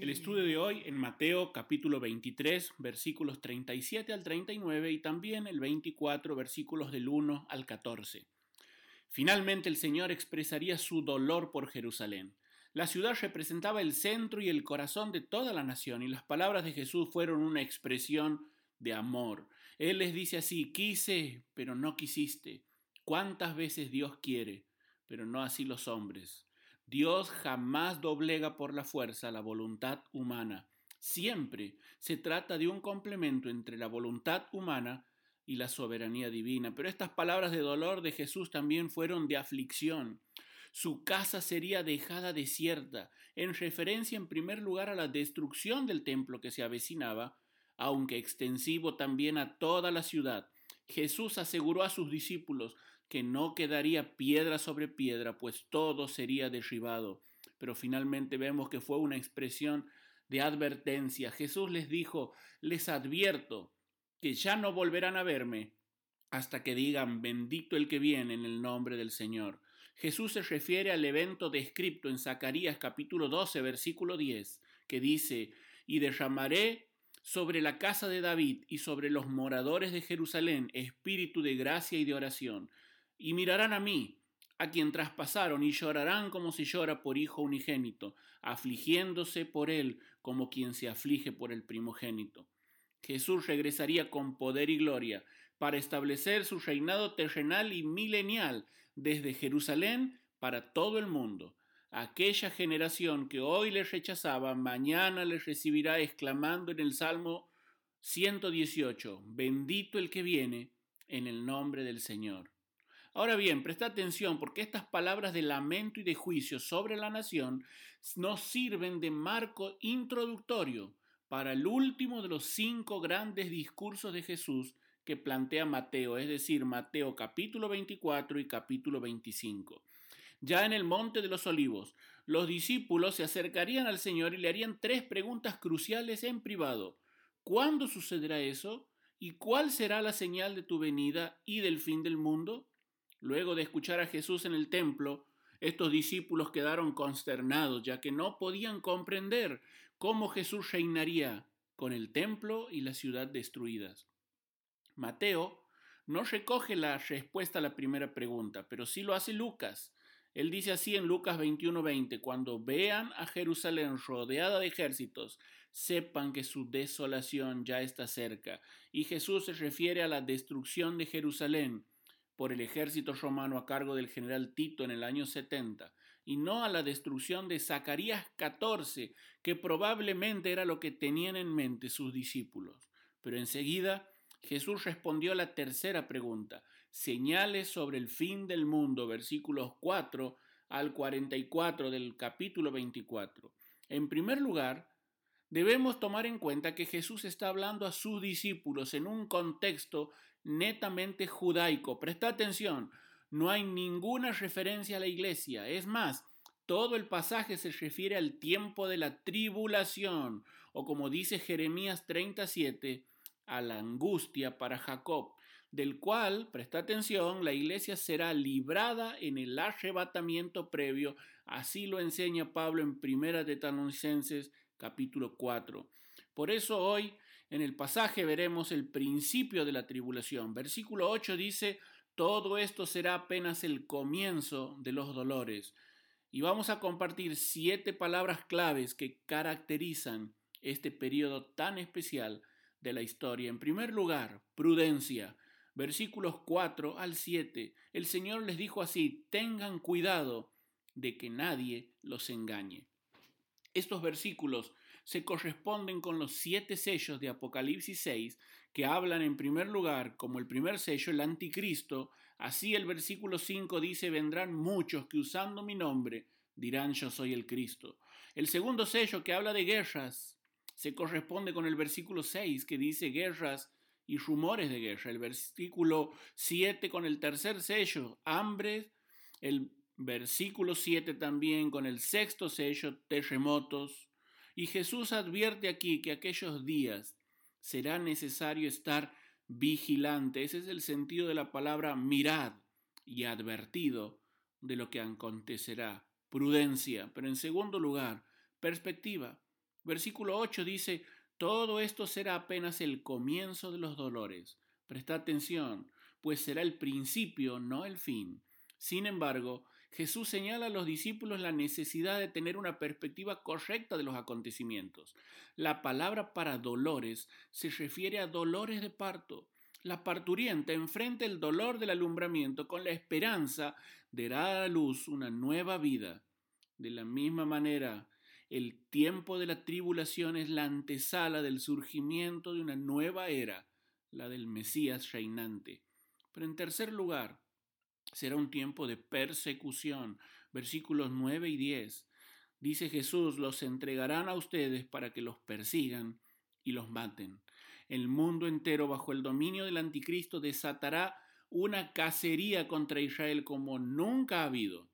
El estudio de hoy en Mateo capítulo 23 versículos 37 al 39 y también el 24 versículos del 1 al 14. Finalmente el Señor expresaría su dolor por Jerusalén. La ciudad representaba el centro y el corazón de toda la nación y las palabras de Jesús fueron una expresión de amor. Él les dice así, quise, pero no quisiste. ¿Cuántas veces Dios quiere, pero no así los hombres? Dios jamás doblega por la fuerza la voluntad humana. Siempre se trata de un complemento entre la voluntad humana y la soberanía divina. Pero estas palabras de dolor de Jesús también fueron de aflicción. Su casa sería dejada desierta, en referencia en primer lugar a la destrucción del templo que se avecinaba, aunque extensivo también a toda la ciudad. Jesús aseguró a sus discípulos que no quedaría piedra sobre piedra, pues todo sería derribado. Pero finalmente vemos que fue una expresión de advertencia. Jesús les dijo, les advierto que ya no volverán a verme hasta que digan, bendito el que viene en el nombre del Señor. Jesús se refiere al evento descrito en Zacarías capítulo 12, versículo 10, que dice, y derramaré sobre la casa de David y sobre los moradores de Jerusalén espíritu de gracia y de oración, y mirarán a mí, a quien traspasaron, y llorarán como si llora por hijo unigénito, afligiéndose por él como quien se aflige por el primogénito. Jesús regresaría con poder y gloria para establecer su reinado terrenal y milenial desde Jerusalén para todo el mundo. Aquella generación que hoy le rechazaba, mañana le recibirá exclamando en el Salmo 118, bendito el que viene en el nombre del Señor. Ahora bien, presta atención porque estas palabras de lamento y de juicio sobre la nación nos sirven de marco introductorio para el último de los cinco grandes discursos de Jesús que plantea Mateo, es decir, Mateo capítulo 24 y capítulo 25. Ya en el monte de los olivos, los discípulos se acercarían al Señor y le harían tres preguntas cruciales en privado. ¿Cuándo sucederá eso? ¿Y cuál será la señal de tu venida y del fin del mundo? Luego de escuchar a Jesús en el templo, estos discípulos quedaron consternados, ya que no podían comprender cómo Jesús reinaría con el templo y la ciudad destruidas. Mateo no recoge la respuesta a la primera pregunta, pero sí lo hace Lucas. Él dice así en Lucas 21:20, cuando vean a Jerusalén rodeada de ejércitos, sepan que su desolación ya está cerca. Y Jesús se refiere a la destrucción de Jerusalén por el ejército romano a cargo del general Tito en el año 70, y no a la destrucción de Zacarías 14, que probablemente era lo que tenían en mente sus discípulos. Pero enseguida Jesús respondió a la tercera pregunta, señales sobre el fin del mundo, versículos 4 al 44 del capítulo 24. En primer lugar, debemos tomar en cuenta que Jesús está hablando a sus discípulos en un contexto netamente judaico. Presta atención, no hay ninguna referencia a la iglesia. Es más, todo el pasaje se refiere al tiempo de la tribulación, o como dice Jeremías 37, a la angustia para Jacob, del cual, presta atención, la iglesia será librada en el arrebatamiento previo, así lo enseña Pablo en Primera de capítulo 4. Por eso hoy en el pasaje veremos el principio de la tribulación. Versículo 8 dice, todo esto será apenas el comienzo de los dolores. Y vamos a compartir siete palabras claves que caracterizan este periodo tan especial de la historia. En primer lugar, prudencia. Versículos 4 al 7. El Señor les dijo así, tengan cuidado de que nadie los engañe. Estos versículos se corresponden con los siete sellos de Apocalipsis 6 que hablan en primer lugar como el primer sello el anticristo. Así el versículo 5 dice, vendrán muchos que usando mi nombre dirán yo soy el Cristo. El segundo sello que habla de guerras se corresponde con el versículo 6 que dice guerras y rumores de guerra. El versículo 7 con el tercer sello, hambre. El versículo 7 también con el sexto sello, terremotos. Y Jesús advierte aquí que aquellos días será necesario estar vigilante. Ese es el sentido de la palabra mirad y advertido de lo que acontecerá. Prudencia. Pero en segundo lugar, perspectiva. Versículo 8 dice, todo esto será apenas el comienzo de los dolores. Presta atención, pues será el principio, no el fin. Sin embargo, Jesús señala a los discípulos la necesidad de tener una perspectiva correcta de los acontecimientos. La palabra para dolores se refiere a dolores de parto. La parturienta enfrenta el dolor del alumbramiento con la esperanza de dar a luz una nueva vida. De la misma manera, el tiempo de la tribulación es la antesala del surgimiento de una nueva era, la del Mesías reinante. Pero en tercer lugar, será un tiempo de persecución. Versículos 9 y 10. Dice Jesús, los entregarán a ustedes para que los persigan y los maten. El mundo entero bajo el dominio del anticristo desatará una cacería contra Israel como nunca ha habido.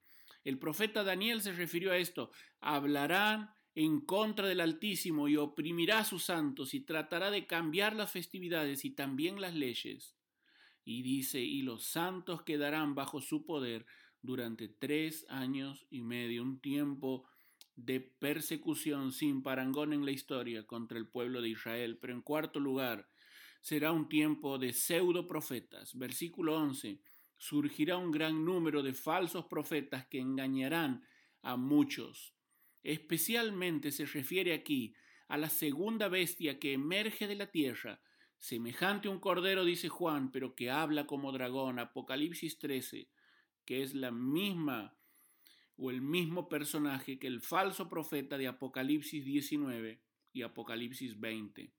El profeta Daniel se refirió a esto. Hablarán en contra del Altísimo y oprimirá a sus santos y tratará de cambiar las festividades y también las leyes. Y dice, y los santos quedarán bajo su poder durante tres años y medio, un tiempo de persecución sin parangón en la historia contra el pueblo de Israel. Pero en cuarto lugar, será un tiempo de pseudo profetas. Versículo 11 surgirá un gran número de falsos profetas que engañarán a muchos. Especialmente se refiere aquí a la segunda bestia que emerge de la tierra, semejante a un cordero, dice Juan, pero que habla como dragón, Apocalipsis 13, que es la misma o el mismo personaje que el falso profeta de Apocalipsis 19 y Apocalipsis 20.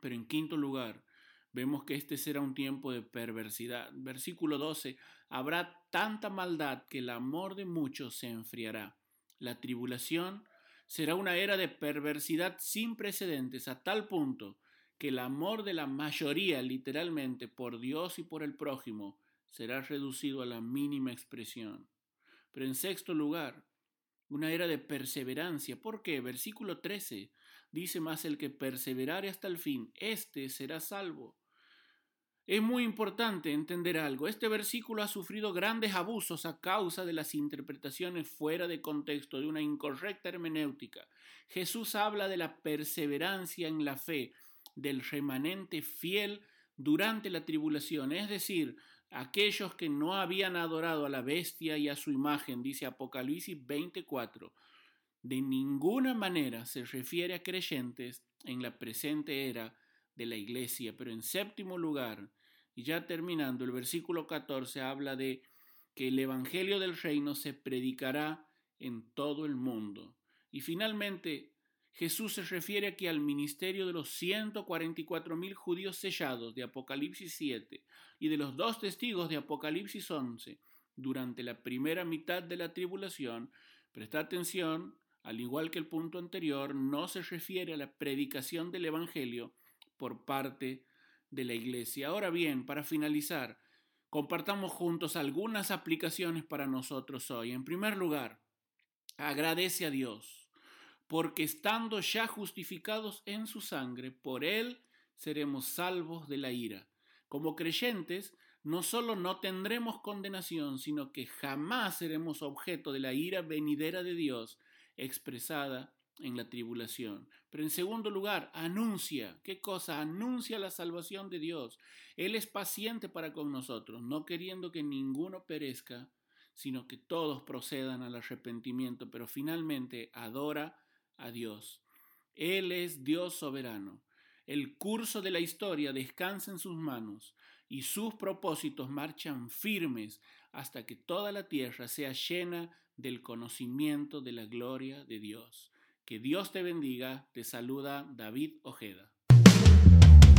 Pero en quinto lugar, vemos que este será un tiempo de perversidad. Versículo 12, habrá tanta maldad que el amor de muchos se enfriará. La tribulación será una era de perversidad sin precedentes a tal punto que el amor de la mayoría, literalmente, por Dios y por el prójimo, será reducido a la mínima expresión. Pero en sexto lugar, una era de perseverancia. ¿Por qué? Versículo 13 dice más el que perseverare hasta el fin, éste será salvo. Es muy importante entender algo. Este versículo ha sufrido grandes abusos a causa de las interpretaciones fuera de contexto, de una incorrecta hermenéutica. Jesús habla de la perseverancia en la fe, del remanente fiel durante la tribulación, es decir, aquellos que no habían adorado a la bestia y a su imagen, dice Apocalipsis 24. De ninguna manera se refiere a creyentes en la presente era de la iglesia. Pero en séptimo lugar, y ya terminando, el versículo 14 habla de que el Evangelio del reino se predicará en todo el mundo. Y finalmente, Jesús se refiere aquí al ministerio de los 144 mil judíos sellados de Apocalipsis 7 y de los dos testigos de Apocalipsis 11 durante la primera mitad de la tribulación. Presta atención, al igual que el punto anterior, no se refiere a la predicación del Evangelio, por parte de la iglesia. Ahora bien, para finalizar, compartamos juntos algunas aplicaciones para nosotros hoy. En primer lugar, agradece a Dios, porque estando ya justificados en su sangre, por Él seremos salvos de la ira. Como creyentes, no solo no tendremos condenación, sino que jamás seremos objeto de la ira venidera de Dios expresada en la tribulación. Pero en segundo lugar, anuncia. ¿Qué cosa? Anuncia la salvación de Dios. Él es paciente para con nosotros, no queriendo que ninguno perezca, sino que todos procedan al arrepentimiento, pero finalmente adora a Dios. Él es Dios soberano. El curso de la historia descansa en sus manos y sus propósitos marchan firmes hasta que toda la tierra sea llena del conocimiento de la gloria de Dios. Que Dios te bendiga. Te saluda David Ojeda.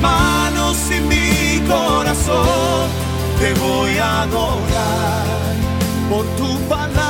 Manos y mi corazón te voy a adorar. Por tu palabra